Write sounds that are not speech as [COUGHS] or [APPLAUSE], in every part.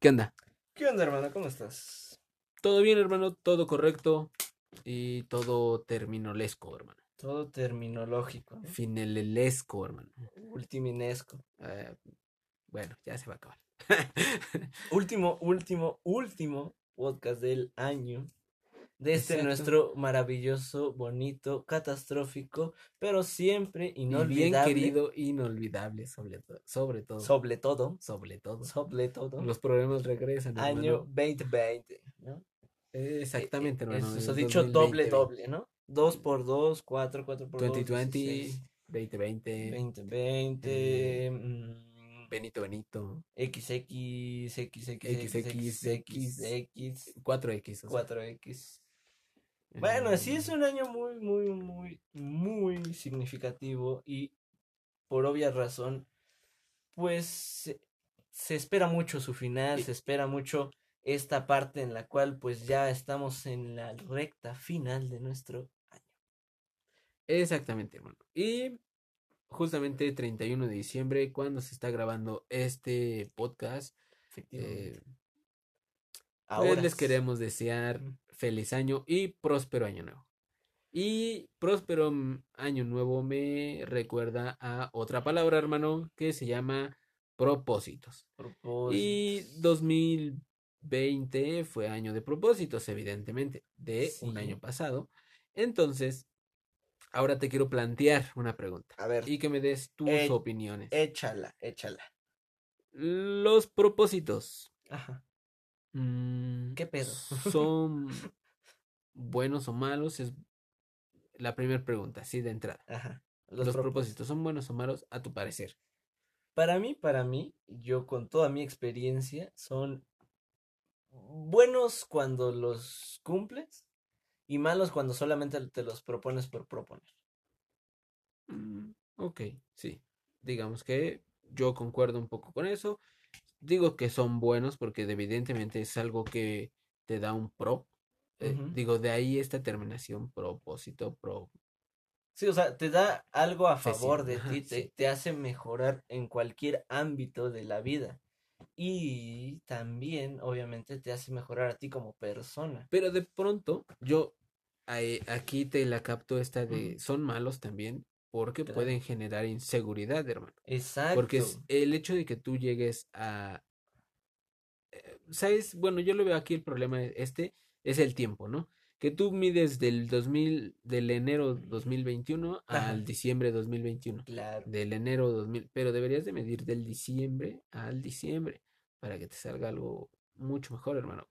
¿Qué onda? ¿Qué onda, hermano? ¿Cómo estás? ¿Todo bien, hermano? ¿Todo correcto? Y todo terminolesco, hermano. Todo terminológico. ¿no? Finelesco, hermano. Ultiminesco. Eh, bueno, ya se va a acabar. [LAUGHS] Último, último, último podcast del año. De este Exacto. nuestro maravilloso, bonito, catastrófico, pero siempre Y bien inolvidable. querido, inolvidable, sobre, to- sobre todo. Sobre todo. sobre todo. Sobre todo. Los problemas regresan. año hermano. 2020. ¿no? Eh, Exactamente, Eh, hermano. Eso es dicho doble, 2020, doble, ¿no? 2 por 2, 4, 4 por 2. 2020, 2020, 2020. mm, Benito Benito, XX, XX, XX, XX, X, 4X. o sea, 4X. Bueno, sí es eh, un año muy, muy, muy, muy significativo y por obvia razón, pues se, se espera mucho su final, se espera mucho esta parte en la cual pues ya estamos en la recta final de nuestro año. Exactamente, hermano. Y justamente 31 de diciembre, cuando se está grabando este podcast, Efectivamente. eh, pues Ahora les queremos desear. Feliz año y próspero año nuevo. Y próspero mm, año nuevo me recuerda a otra palabra, hermano, que se llama propósitos. Y 2020 fue año de propósitos, evidentemente, de un año pasado. Entonces, ahora te quiero plantear una pregunta A ver, y que me des tus Eh, opiniones. échala, échala. Los propósitos, Ajá. Mm, ¿Qué pedo? ¿Son [LAUGHS] buenos o malos? Es la primera pregunta, sí, de entrada. Ajá. Los, propósitos. propósitos, ¿son buenos o malos a tu parecer? Para mí, para mí, yo con toda mi experiencia, son buenos cuando los cumples y malos cuando solamente te los propones por proponer. Mm, ok, sí. Digamos que yo concuerdo un poco con eso. Digo que son buenos porque evidentemente es algo que te da un pro. Eh, digo, de ahí esta terminación propósito, pro. Sí, o sea, te da algo a Sí, sí, favor de ajá, ti, te, sí. te hace mejorar en cualquier ámbito de la vida. Y también, obviamente, te hace mejorar a ti como persona. Pero de pronto, yo ahí- aquí te la capto esta de son malos también porque Claro. pueden generar inseguridad, hermano. Exacto. Porque es el hecho de que tú llegues a... eh, ¿Sabes? Bueno, yo lo veo aquí el problema e- este es el tiempo, ¿no? Que tú mides del 2000, del enero 2021 Ajá. al diciembre 2021. Claro. Del enero 2000, pero deberías de medir del diciembre al diciembre para que te salga algo mucho mejor, hermano.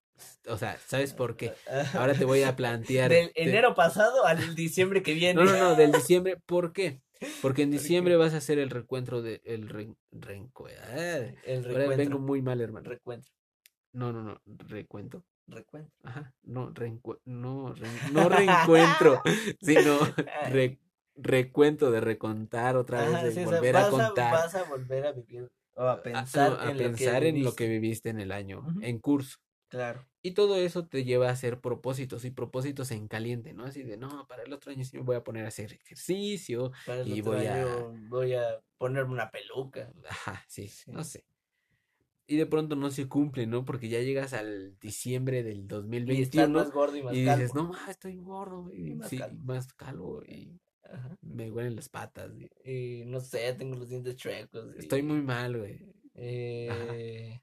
O sea, ¿sabes por qué? [LAUGHS] Ahora te voy a plantear... Del te- enero pasado al diciembre que viene. no, no, no, del diciembre. ¿Por qué? Porque en ¿Por diciembre vas a hacer el recuentro de el re- renco- El ahora vengo muy mal, hermano. Recuentro. No, no, no, recuento. Recuentro. Ajá, no, reencue- no, re- no reencuentro, [LAUGHS] [LAUGHS] sino re- recuento de recontar otra vez, Ajá, de sí, o sea, volver a contar, vas a volver a vivir o a a- pensar, a, a en, pensar lo en lo que viviste. en el año, en curso. Claro. Y todo eso te lleva a hacer propósitos y propósitos en caliente, ¿no? Así de, no, para el otro año sí me voy a poner a hacer ejercicio, Para el Y otro voy a- año voy a ponerme una peluca. [LAUGHS] Ajá, sí, Sí. no sé. Y de pronto no se cumple, ¿no? Porque ya llegas al diciembre del Y estar 2021 más gordo y más y calvo. dices, no, ma, estoy gordo y, Y más sí, calvo. más calvo y Ajá. me huelen las patas. y Y no sé, tengo los dientes chuecos. y- estoy muy mal, güey. eh,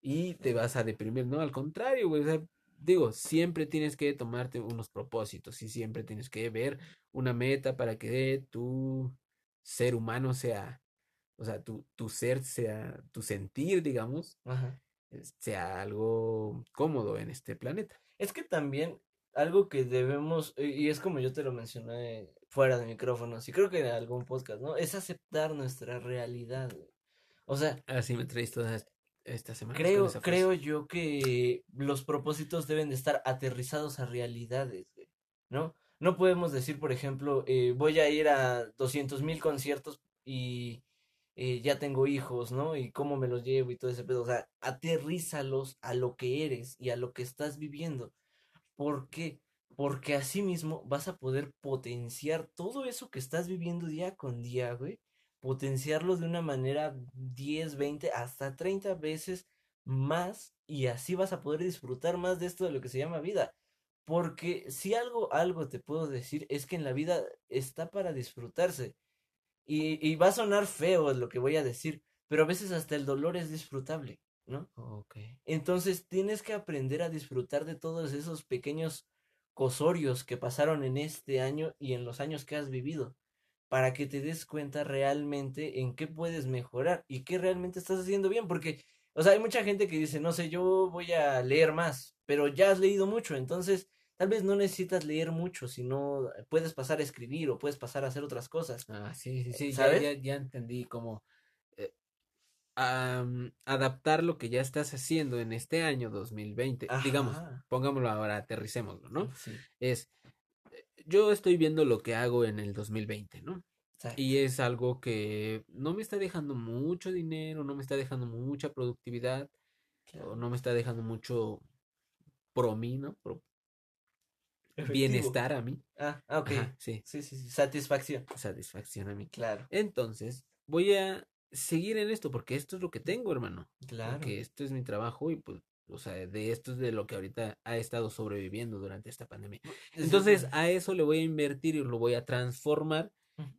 Y te vas a deprimir, ¿no? Al contrario, güey. O sea, digo, siempre tienes que tomarte unos propósitos y siempre tienes que ver una meta para que tu ser humano sea, o sea, tu, tu ser sea, tu sentir, digamos, Ajá. sea algo cómodo en este planeta. Es que también algo que debemos, y y es como yo te lo mencioné fuera de micrófonos, y creo que en algún podcast, ¿no? Es aceptar nuestra realidad. güey. O sea, Así me traes toda esta semana. con creo, creo yo que los propósitos deben de estar aterrizados a realidades, güey, ¿no? No podemos decir, por ejemplo, eh, voy a ir a 200 mil conciertos y eh, ya tengo hijos, ¿no? Y cómo me los llevo y todo ese pedo. O sea, aterrízalos a lo que eres y a lo que estás viviendo. ¿Por qué? Porque así mismo vas a poder potenciar todo eso que estás viviendo día con día, güey. Potenciarlo de una manera 10, 20, hasta 30 veces más y así vas a poder disfrutar más de esto de lo que se llama vida. Porque si algo, algo te puedo decir es que en la vida está para disfrutarse. Y, y va a sonar feo lo que voy a decir, pero a veces hasta el dolor es disfrutable, ¿no? Entonces tienes que aprender a disfrutar de todos esos pequeños cosorios que pasaron en este año y en los años que has vivido, para que te des cuenta realmente en qué puedes mejorar y qué realmente estás haciendo bien, porque, o sea, hay mucha gente que dice, no sé, yo voy a leer más, pero ya has leído mucho, entonces tal vez no necesitas leer mucho, sino puedes pasar a escribir o puedes pasar a hacer otras cosas, Ah, sí, sí, sí, ya, ¿sabes? ya, ya entendí cómo eh, adaptar lo que ya estás haciendo en este año 2020. Digamos, Ajá. pongámoslo ahora, aterricémoslo, ¿no? Sí, Es, eh, yo estoy viendo lo que hago en el 2020, ¿no? exacto. Y es algo que no me está dejando mucho dinero, no me está dejando mucha productividad, Claro. o no me está dejando mucho pro mí, ¿no? Pro bienestar a mí. Ah, ah, ok. Ajá, sí, Sí, sí, sí, satisfacción. satisfacción a mí. Claro, Entonces, voy a seguir en esto porque esto es lo que tengo, hermano. claro. Porque esto es mi trabajo y pues, o sea, de esto es de lo que ahorita ha estado sobreviviendo durante esta pandemia. Entonces, a eso le voy a invertir y lo voy a transformar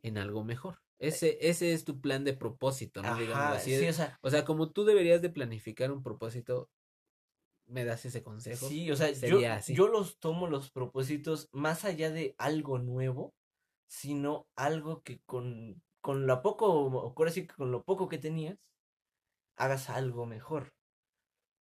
en algo mejor. Ese, ese es tu plan de propósito, ¿no? Digamos así. sí, o sea, O sea, como tú deberías de planificar un propósito, ¿me das ese consejo? sí, o sea, yo, así. yo los tomo los propósitos más allá de algo nuevo, sino algo que con, con lo poco, o ahora sí que con lo poco que tenías, hagas algo mejor.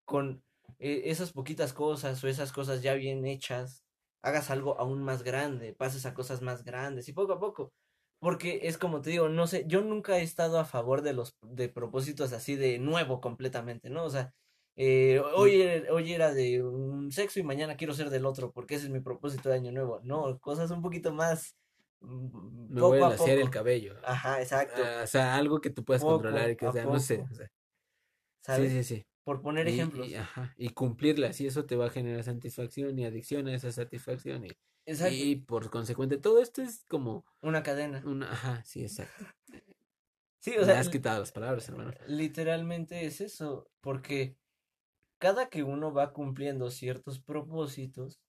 Con eh, esas poquitas cosas o esas cosas ya bien hechas, hagas algo aún más grande, pases a cosas más grandes y poco a poco. Porque es como te digo, no sé, yo nunca he estado a favor de los de propósitos así de nuevo completamente, ¿no? O sea, eh, hoy, era- hoy era de un sexo y mañana quiero ser del otro, porque ese es mi propósito de año nuevo. No, cosas un poquito más mm, Me poco voy a lasear el cabello. Ajá, exacto. Ah, o sea, algo que tú puedas Poco controlar y que sea, no sé. poco. o sea, sí, sí, sí. Por poner Y- ejemplos. Y, ajá, y cumplirlas, y eso te va a generar satisfacción y adicción a esa satisfacción. Y, Exacto. y por consecuente, todo esto es como Una cadena. una. Ajá, sí, exacto. Sí, o Me sea, has quitado las palabras, hermano. literalmente es eso, porque cada que uno va cumpliendo ciertos propósitos,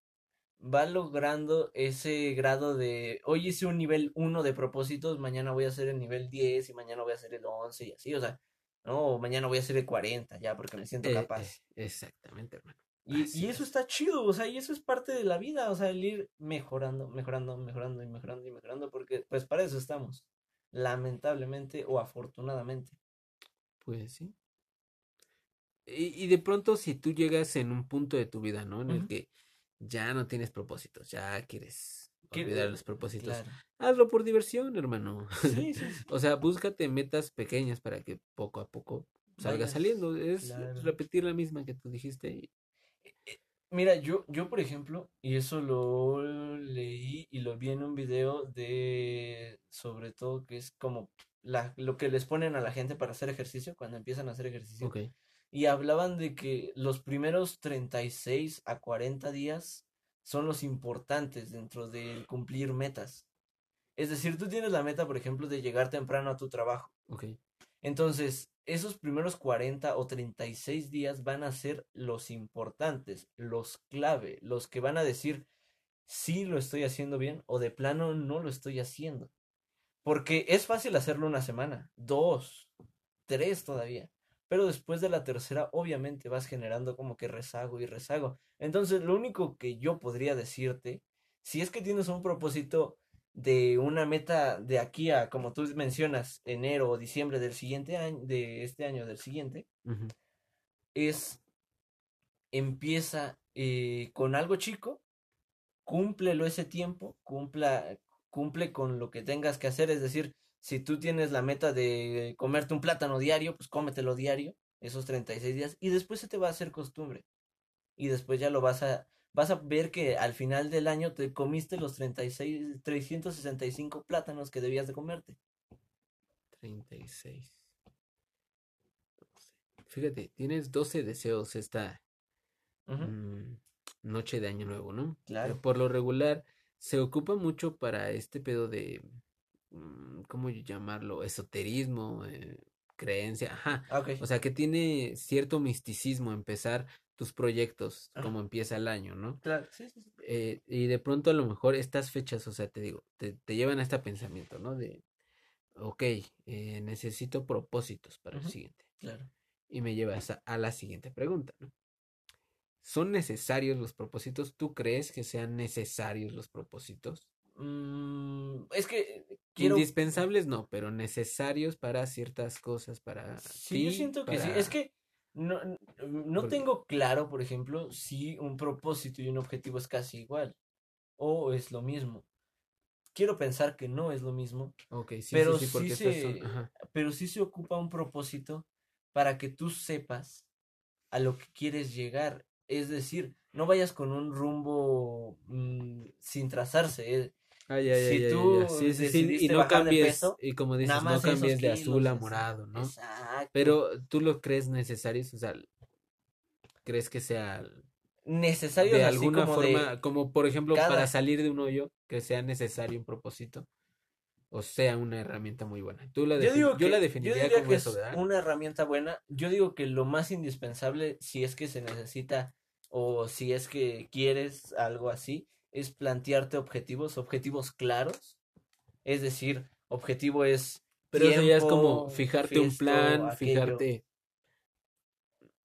va logrando ese grado de, hoy hice un nivel 1 de propósitos, mañana voy a hacer el nivel 10 y mañana voy a hacer el 11 y así, o sea, no, mañana voy a hacer el 40 ya porque me siento Eh, capaz. eh, exactamente, hermano. Y, y eso es. está chido, o sea, y eso es parte de la vida, o sea, el ir mejorando, mejorando, mejorando y mejorando y mejorando, porque pues para eso estamos, lamentablemente o afortunadamente. Pues sí. Y, y de pronto, si tú llegas en un punto de tu vida, ¿no? En el que ya no tienes propósitos, ya quieres olvidar los propósitos, Claro. hazlo por diversión, hermano. Sí, sí, [LAUGHS] sí. O sea, búscate metas pequeñas para que poco a poco salga saliendo. Es claro. repetir la misma que tú dijiste. y- Mira, yo, yo por ejemplo, y eso lo leí y lo vi en un video de, sobre todo, que es como la, lo que les ponen a la gente para hacer ejercicio, cuando empiezan a hacer ejercicio. Y hablaban de que los primeros 36 a 40 días son los importantes dentro del cumplir metas. Es decir, tú tienes la meta, por ejemplo, de llegar temprano a tu trabajo. Ok. Entonces, esos primeros 40 o 36 días van a ser los importantes, los clave, los que van a decir si lo estoy haciendo bien o de plano no lo estoy haciendo. Porque es fácil hacerlo una semana, dos, tres todavía. Pero después de la tercera, obviamente vas generando como que rezago y rezago. Entonces, lo único que yo podría decirte, si es que tienes un propósito de una meta de aquí a, como tú mencionas, enero o diciembre del siguiente año, de este año del siguiente, es empieza eh, con algo chico, cúmplelo ese tiempo, cumpla, cumple con lo que tengas que hacer, es decir, Si tú tienes la meta de comerte un plátano diario, pues cómetelo diario, esos 36 días, y después se te va a hacer costumbre. Y después ya lo vas a, vas a ver que al final del año te comiste los 36, 365 plátanos que debías de comerte. 36. 12. Fíjate, tienes 12 deseos esta mm, noche de Año Nuevo, ¿no? Claro. Por lo regular, se ocupa mucho para este pedo de, ¿cómo llamarlo? Esoterismo, eh, creencia, ajá. Ah. O sea, que tiene cierto misticismo empezar tus proyectos, Ajá. como empieza el año, ¿no? Claro, sí, sí, sí. Eh, y de pronto a lo mejor estas fechas, o sea, te digo, te, te llevan a este pensamiento, ¿no? De, ok, eh, necesito propósitos para el siguiente. Claro. Y me lleva a, a la siguiente pregunta, ¿no? ¿Son necesarios los propósitos? ¿Tú crees que sean necesarios los propósitos? Mm, es que quiero. Indispensables no, pero necesarios para ciertas cosas, para Sí, yo siento que sí. Es que no, no Porque- tengo claro, por ejemplo, si un propósito y un objetivo es casi igual o es lo mismo. Quiero pensar que no es lo mismo, Ok, sí, pero sí, sí, porque se, pero sí se ocupa un propósito para que tú sepas a lo que quieres llegar. Es decir, no vayas con un rumbo mm, sin trazarse. Ya, ya, Si ya, tú. Sí, sí, sí, y no cambies, peso, y como dices, no cambies de azul kilos, a morado, ¿no? Exacto. Pero tú lo crees necesarios, o sea, crees que sea Necesarios de alguna como forma, de como por ejemplo para salir de un hoyo, que sea necesario un propósito, o sea una herramienta muy buena. Tú la Yo digo yo la definiría como que eso, una herramienta buena. Yo digo que lo más indispensable, si es que se necesita o si es que quieres algo así, es plantearte objetivos, objetivos claros. Es decir, objetivo es Pero eso ya es como fijarte un plan, aquello. fijarte,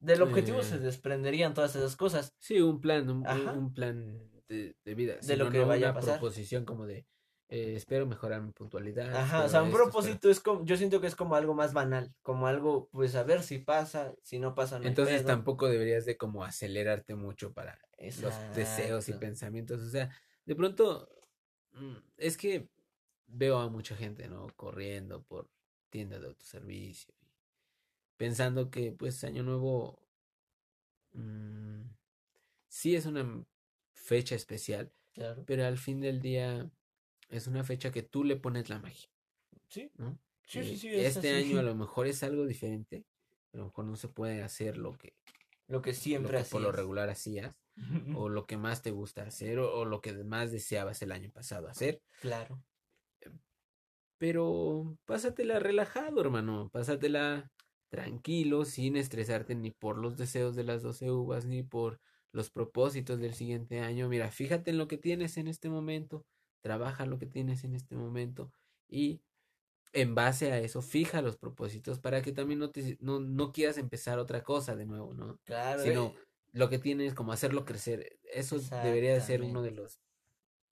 Del objetivo se eh, desprenderían todas esas cosas. sí, un plan, un, plan de, de vida, De lo que no vaya a pasar. proposición como de eh, espero mejorar mi puntualidad, Ajá, o sea, un esto, espero- propósito es como, yo siento que es como algo más banal, como algo, pues a ver si pasa, si no pasa, no Entonces tampoco deberías de como acelerarte mucho para los deseos y Exacto. pensamientos. O sea, de pronto mm, es que veo a mucha gente, ¿no? Corriendo por tiendas de autoservicio pensando que pues Año Nuevo mm, sí es una fecha especial, Claro. pero al fin del día es una fecha que tú le pones la magia, Sí, ¿no? sí, sí, Eh, sí, es este así. año a [LAUGHS] lo mejor es algo diferente, a lo mejor no se puede hacer lo que, Lo que lo siempre que por lo regular hacías o lo que más te gusta hacer o, o lo que más deseabas el año pasado hacer. Claro. Pero pásatela relajado, hermano. Pásatela tranquilo, sin estresarte ni por los deseos de las 12 uvas, ni por los propósitos del siguiente año. Mira, fíjate en lo que tienes en este momento, trabaja lo que tienes en este momento y en base a eso fija los propósitos para que también no, te, no, no quieras empezar otra cosa de nuevo, ¿no? Claro. Sino eh, lo que tienes como hacerlo crecer. Eso debería de ser uno de los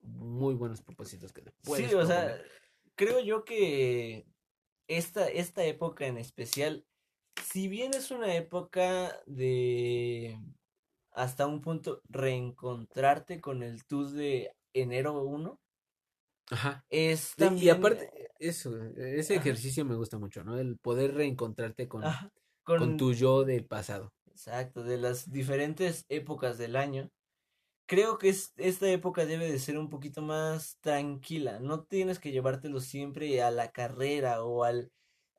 muy buenos propósitos que te puedes Sí, o sea, creo yo que esta, esta época en especial, si bien es una época de hasta un punto reencontrarte con el tú de enero 1, Ajá. es Y- Y también aparte, eso, ese Ajá. ejercicio me gusta mucho, ¿no? El poder reencontrarte con con, tu yo del pasado. Exacto, de las diferentes épocas del año. Creo que es, esta época debe de ser un poquito más tranquila. No tienes que llevártelo siempre a la carrera o al,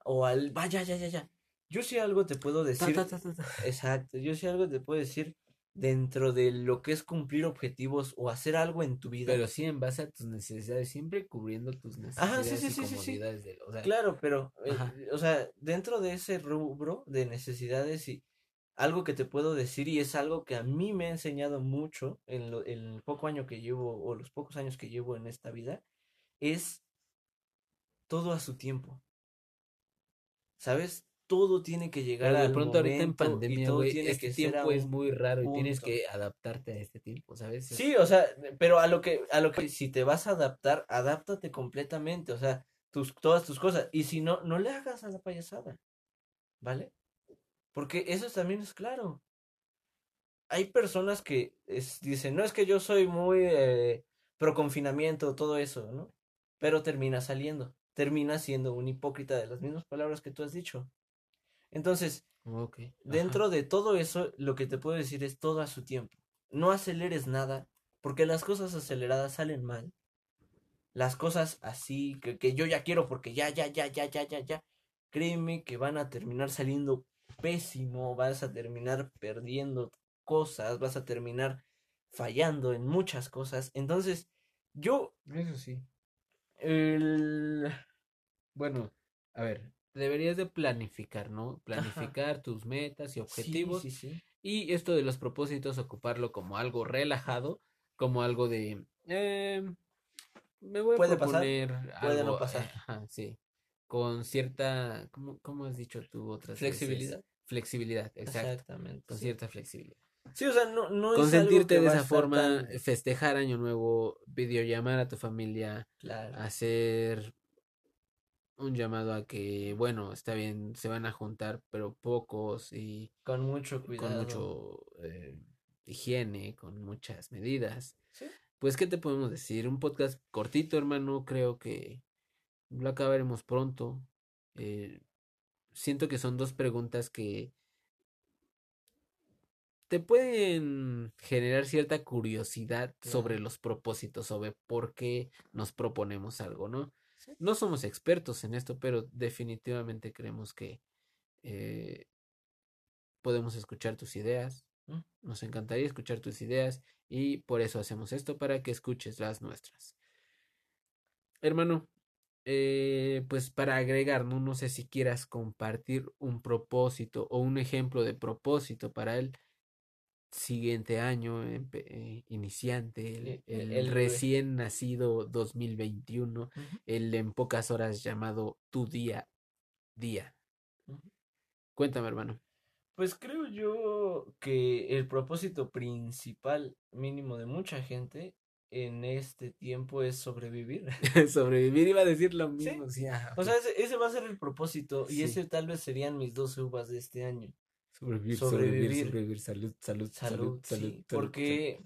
o al, vaya, ya, ya, ya. Yo sí algo te puedo decir, ta, ta, ta, exacto, yo sí algo te puedo decir dentro de lo que es cumplir objetivos o hacer algo en tu vida. Pero sí en base a tus necesidades, siempre cubriendo tus Ajá, sí, necesidades sí, y sí, comodidades del- o sea, Claro, pero, eh, o sea, dentro de ese rubro de necesidades y algo que te puedo decir y es algo que a mí me ha enseñado mucho en, lo- en el poco año que llevo o los pocos años que llevo en esta vida, es todo a su tiempo. ¿Sabes? Todo tiene que llegar pero de al pronto ahorita en momento pandemia, güey, este que tiempo es muy raro y tienes que adaptarte a este tiempo, ¿sabes? Es- Sí, o sea, pero a lo que, a lo que si te vas a adaptar, adáptate completamente, o sea, tus, todas tus cosas. Y si no, no le hagas a la payasada, ¿vale? Porque eso también es claro. Hay personas que es- dicen, no es que yo soy muy eh, pro confinamiento, todo eso, ¿no? Pero termina saliendo. termina siendo un hipócrita de las mismas palabras que tú has dicho. Entonces, dentro de todo eso, lo que te puedo decir es todo a su tiempo. No aceleres nada, porque las cosas aceleradas salen mal. Las cosas así, que, que yo ya quiero porque ya, ya, ya, ya, ya, ya, ya. Créeme que van a terminar saliendo pésimo, vas a terminar perdiendo cosas, vas a terminar fallando en muchas cosas. Entonces, yo, Eso sí. el... Bueno, a ver, deberías de planificar, ¿no? Planificar tus metas y Sí, objetivos. sí, sí. Y esto de los propósitos, ocuparlo como algo relajado, como algo de... eh, me voy a Puede pasar, proponer puede no algo, pasar. eh, sí. Con cierta... ¿Cómo, cómo has dicho tú otras veces? Flexibilidad. Flexibilidad, exacto. Exactamente. Con sí. cierta flexibilidad. Sí, o sea, no, no es algo Consentirte que de esa forma, tan- festejar Año Nuevo, videollamar a tu familia, Claro. hacer un llamado a que, bueno, está bien, se van a juntar, pero pocos y Con mucho con cuidado. mucho eh, higiene, con muchas medidas. Sí. Pues, ¿qué te podemos decir? Un podcast cortito, hermano, creo que lo acabaremos pronto. Eh, siento que son dos preguntas que te pueden generar cierta curiosidad sobre los propósitos, sobre por qué nos proponemos algo, ¿no? Sí. No somos expertos en esto, pero definitivamente creemos que eh, podemos escuchar tus ideas. Mm. Nos encantaría escuchar tus ideas y por eso hacemos esto, para que escuches las nuestras. Hermano, eh, pues para agregar, ¿no? No sé si quieras compartir un propósito o un ejemplo de propósito para el siguiente año, empe- eh, iniciante, el, el el- recién nacido 2021, Ujú, el en pocas horas llamado tu día día. Cuéntame, hermano. Pues creo yo que el propósito principal mínimo de mucha gente en este tiempo es sobrevivir. [LAUGHS] [LAUGHS] Sobrevivir iba a decir lo mismo. Sí, O sea, ese, ese va a ser el propósito y ese tal vez serían mis dos uvas de este año. Sobrevivir, sobrevivir, sobrevivir. salud, salud, salud, Salud, salud, porque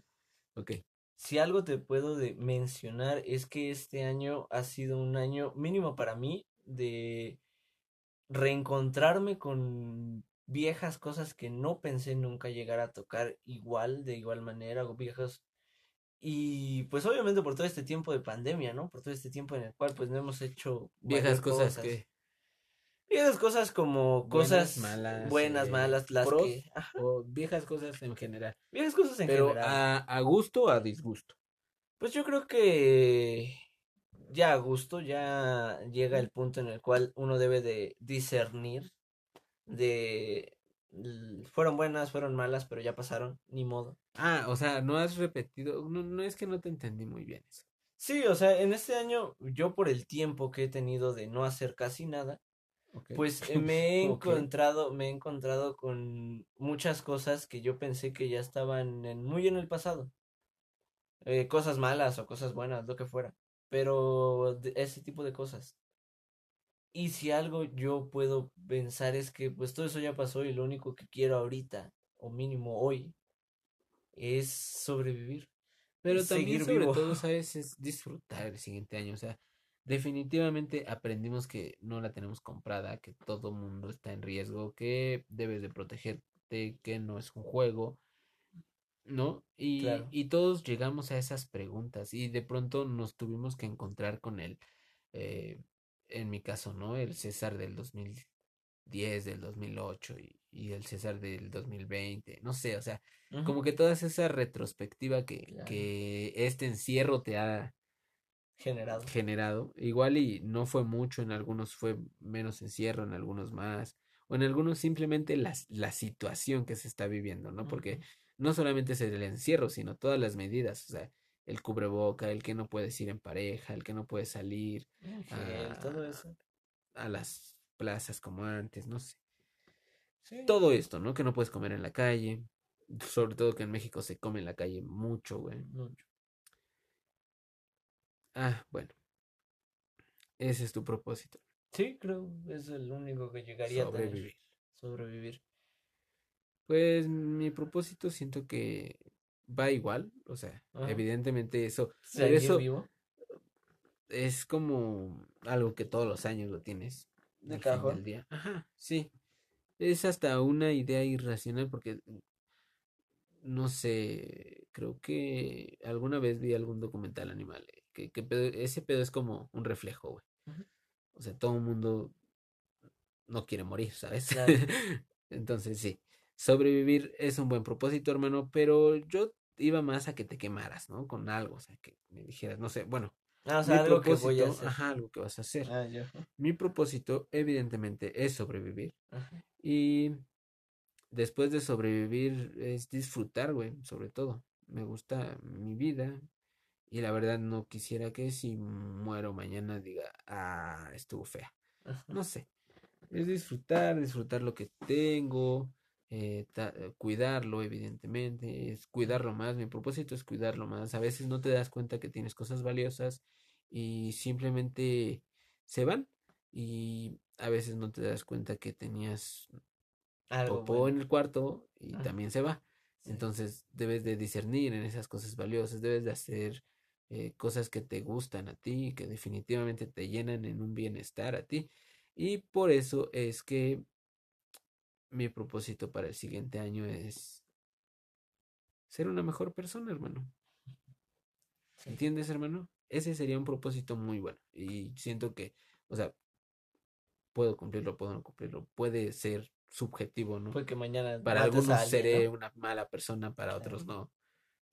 salud. Ok. si algo te puedo de mencionar es que este año ha sido un año mínimo para mí de reencontrarme con viejas cosas que no pensé nunca llegar a tocar igual, de igual manera, o viejas y pues obviamente por todo este tiempo de pandemia, ¿no? Por todo este tiempo en el cual pues no hemos hecho Viejas cosas cosas. que. Viejas cosas como Buenas, cosas malas, buenas, eh, malas, las pros que... ajá, O viejas cosas en general. viejas cosas en Pero general. a, a gusto o a disgusto. Pues yo creo que ya a gusto, ya llega el punto en el cual uno debe de discernir de fueron buenas, fueron malas, pero ya pasaron, ni modo. Ah, o sea, no has repetido. No, no es que no te entendí muy bien eso. Sí, o sea, en este año yo por el tiempo que he tenido de no hacer casi nada, pues eh, [LAUGHS] me he encontrado, me he encontrado con muchas cosas que yo pensé que ya estaban en- muy en el pasado. Eh, cosas malas o cosas buenas, lo que fuera. Pero ese tipo de cosas. Y si algo yo puedo pensar es que pues todo eso ya pasó y lo único que quiero ahorita, o mínimo hoy, es sobrevivir. Pero también sobre vivo. todo, [LAUGHS] ¿sabes? Es disfrutar el siguiente año. O sea, definitivamente aprendimos que no la tenemos comprada, que todo mundo está en riesgo, que debes de protegerte, que no es un juego, ¿no? Y, Claro. y todos llegamos a esas preguntas y de pronto nos tuvimos que encontrar con el, eh, en mi caso, ¿no? El César del 2010, del 2008 y, y el César del 2020, no sé, o sea, como que toda esa retrospectiva que, Claro. que este encierro te ha generado. generado, igual y no fue mucho, en algunos fue menos encierro, en algunos más, o en algunos simplemente las, la situación que se está viviendo, ¿no? Porque no solamente es el encierro, sino todas las medidas, o sea, el cubreboca, el que no puedes ir en pareja, el que no puedes salir El gel, todo a, eso. a las plazas como antes, no sé. Sí. Todo esto, ¿no? Que no puedes comer en la calle, sobre todo que en México se come en la calle mucho, güey. Mucho. Ah, bueno. Ese es tu propósito, Sí, creo, es el único que llegaría a tener. sobrevivir. Sobrevivir. Pues mi propósito siento que va igual, o sea, Ajá. evidentemente eso, pero eso, vivo. es como algo que todos los años lo tienes. De cajón. del día. Ajá, sí. Es hasta una idea irracional porque, no sé, creo que alguna vez vi algún documental animal, eh, que, que pedo- ese pedo es como un reflejo, güey. O sea, todo el mundo no quiere morir, ¿sabes? Claro. [LAUGHS] Entonces, sí, sobrevivir es un buen propósito, hermano, pero yo iba más a que te quemaras, ¿no? Con algo, o sea, que me dijeras, no sé, bueno, Ah, o mi sea, algo que voy a hacer. ajá, algo que vas a hacer. Ah. Mi propósito, evidentemente, es sobrevivir. Ajá. Y después de sobrevivir es disfrutar, güey, sobre todo. Me gusta mi vida y la verdad no quisiera que si muero mañana diga, ah, estuvo fea. No sé. Es disfrutar, disfrutar lo que tengo, eh, eh, cuidarlo, evidentemente, es cuidarlo más. Mi propósito es cuidarlo más. A veces no te das cuenta que tienes cosas valiosas y simplemente se van. Y a veces no te das cuenta que tenías Algo popó bueno. en el cuarto y Ajá. también se va. Sí. Entonces debes de discernir en esas cosas valiosas, debes de hacer eh, cosas que te gustan a ti, que definitivamente te llenan en un bienestar a ti. Y por eso es que mi propósito para el siguiente año es ser una mejor persona, hermano. Sí. ¿Entiendes, hermano? Ese sería un propósito muy bueno. Y siento que, o sea, puedo cumplirlo, puedo no cumplirlo. Puede ser subjetivo, ¿no? Fue que mañana Para algunos alguien, seré ¿no? una mala persona, para Claro. otros no.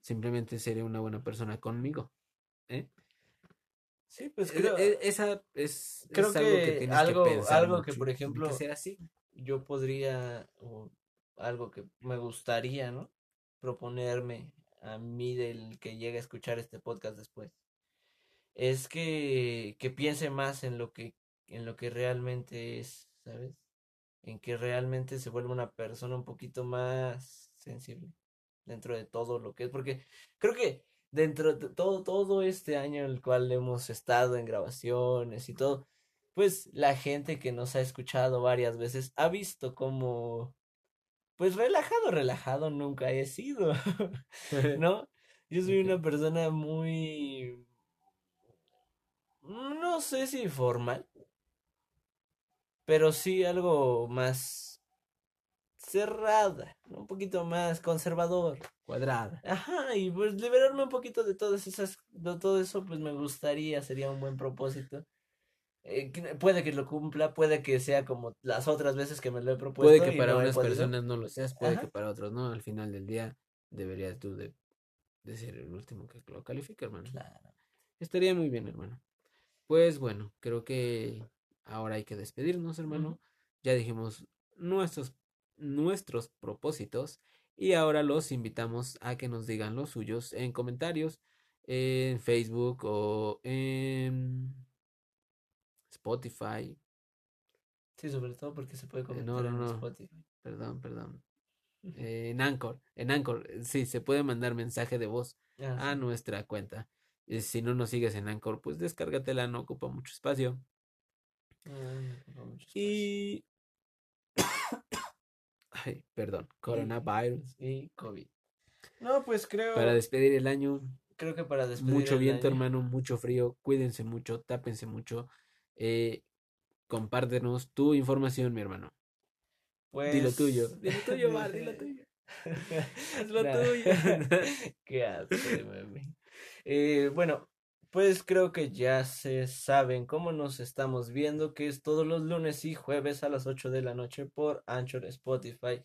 Simplemente seré una buena persona conmigo. ¿eh? Sí, pues E- creo, e- esa es, creo es algo que que tienes algo- que pensar algo que, por tiene que ejemplo, ser así. yo podría, o algo que me gustaría, ¿no? Proponerme a mí del que llegue a escuchar este podcast después. Es que, que piense más en lo que, en lo que realmente es, ¿sabes? En que realmente se vuelva una persona un poquito más sensible dentro de todo lo que es, porque creo que dentro de todo, todo este año en el cual hemos estado en grabaciones y todo, pues la gente que nos ha escuchado varias veces ha visto como, pues relajado, relajado nunca he sido, [LAUGHS] [LAUGHS] ¿no? Yo soy una persona muy, no sé si formal, pero sí algo más cerrada, un poquito más conservador. Cuadrada. Ajá, y pues liberarme un poquito de todas esas, de todo eso, pues me gustaría, sería un buen propósito. Eh, que- puede que lo cumpla, puede que sea como las otras veces que me lo he Puede propuesto que y para no unas personas no lo seas, puede Ajá. que para otros no. Al final del día deberías tú de, de ser el último que lo califique, hermano. Claro. Estaría muy bien, hermano. Pues bueno, creo que ahora hay que despedirnos, hermano. Ya dijimos nuestros, nuestros propósitos y ahora los invitamos a que nos digan los suyos en comentarios en Facebook o en Spotify. Sí, sobre todo porque se puede Eh, comentar no, no, en no. Spotify. Perdón, perdón. Eh, en Anchor, en Anchor, eh, sí, se puede mandar mensaje de voz Ah, a nuestra cuenta. Si no nos sigues en Anchor, pues descárgatela, no ocupa mucho espacio. No. Y. [COUGHS] Ay, perdón, coronavirus. Y COVID. No, pues creo, Para despedir el año, creo que para despedir mucho el viento, año- hermano, mucho frío. Cuídense mucho, tápense mucho. Eh, compártenos tu información, mi hermano. Pues... Dilo tuyo. Dilo tuyo, Mar, dilo tuyo. Haz lo tuyo. Qué asco meme. Eh, bueno, pues creo que ya se saben cómo nos estamos viendo, que es todos los lunes y jueves a las 8 de la noche por Anchor, Spotify,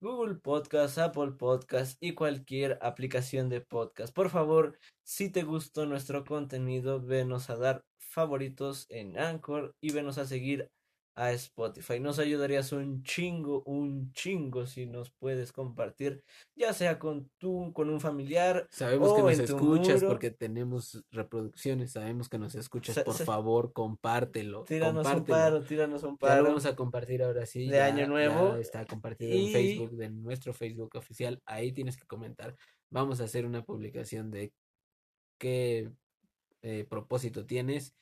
Google Podcast, Apple Podcast y cualquier aplicación de podcast. Por favor, si te gustó nuestro contenido, venos a dar favoritos en Anchor y venos a seguir a Spotify. Nos ayudarías un chingo, un chingo si nos puedes compartir, ya sea con tú, con un familiar. Sabemos que nos escuchas porque tenemos reproducciones. Sabemos que nos escuchas. Sa- Por favor, compártelo. Tíranos un paro, tíranos un Ya lo paro. vamos a compartir ahora sí. de ya- Año ya Nuevo. está compartido Y- en Facebook, de nuestro Facebook oficial. Ahí tienes que comentar. Vamos a hacer una publicación de qué eh, propósito tienes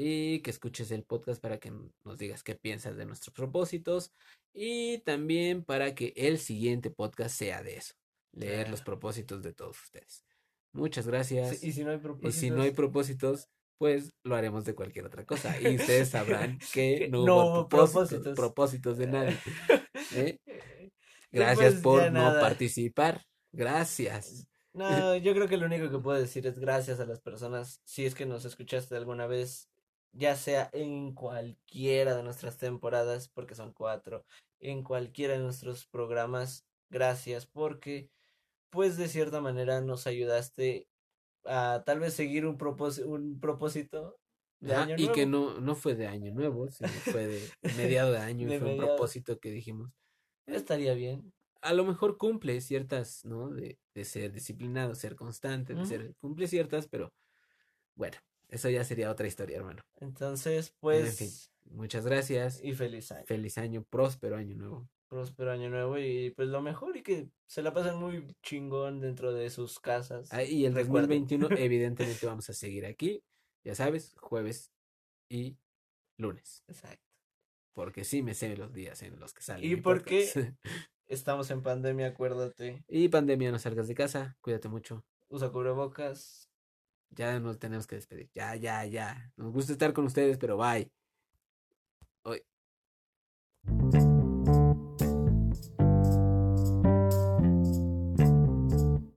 y que escuches el podcast para que nos digas qué piensas de nuestros propósitos y también para que el siguiente podcast sea de eso, leer los propósitos de todos ustedes. Muchas gracias. Sí, y si no hay Y si no hay propósitos, pues lo haremos de cualquier otra cosa. Y ustedes sabrán [LAUGHS] que no, no hubo propósitos, propósitos. propósitos de nadie. ¿eh? [LAUGHS] Gracias pues, por no nada. participar. Gracias. No, yo creo que lo único que puedo decir es gracias a las personas, si es que nos escuchaste alguna vez, ya sea en cualquiera de nuestras temporadas, porque son cuatro, en cualquiera de nuestros programas, gracias, porque pues de cierta manera nos ayudaste a tal vez seguir un propósito, un propósito de año y que nuevo. no, no fue de año nuevo, sino fue de [LAUGHS] mediado de año y fue un propósito que dijimos. "Eh, Estaría bien. a lo mejor cumple ciertas, ¿no? De, de ser disciplinado, ser constante, de ser, cumple ciertas, pero bueno, eso ya sería otra historia, hermano. Entonces, En fin, pues, muchas gracias. y feliz año. Feliz año, próspero año nuevo. próspero año nuevo y pues lo mejor y que se la pasen muy chingón dentro de sus casas. Ah, y el Recuerden. 2021, [LAUGHS] evidentemente, vamos a seguir aquí, ya sabes, jueves y lunes, Exacto. porque sí me sé los días en los que sale. ¿Y mi por qué? podcast. [LAUGHS] Estamos en pandemia, acuérdate. Y pandemia, no salgas de casa, cuídate mucho. Usa cubrebocas. Ya nos tenemos que despedir. Ya, ya, ya. Nos gusta estar con ustedes, pero bye. Hoy.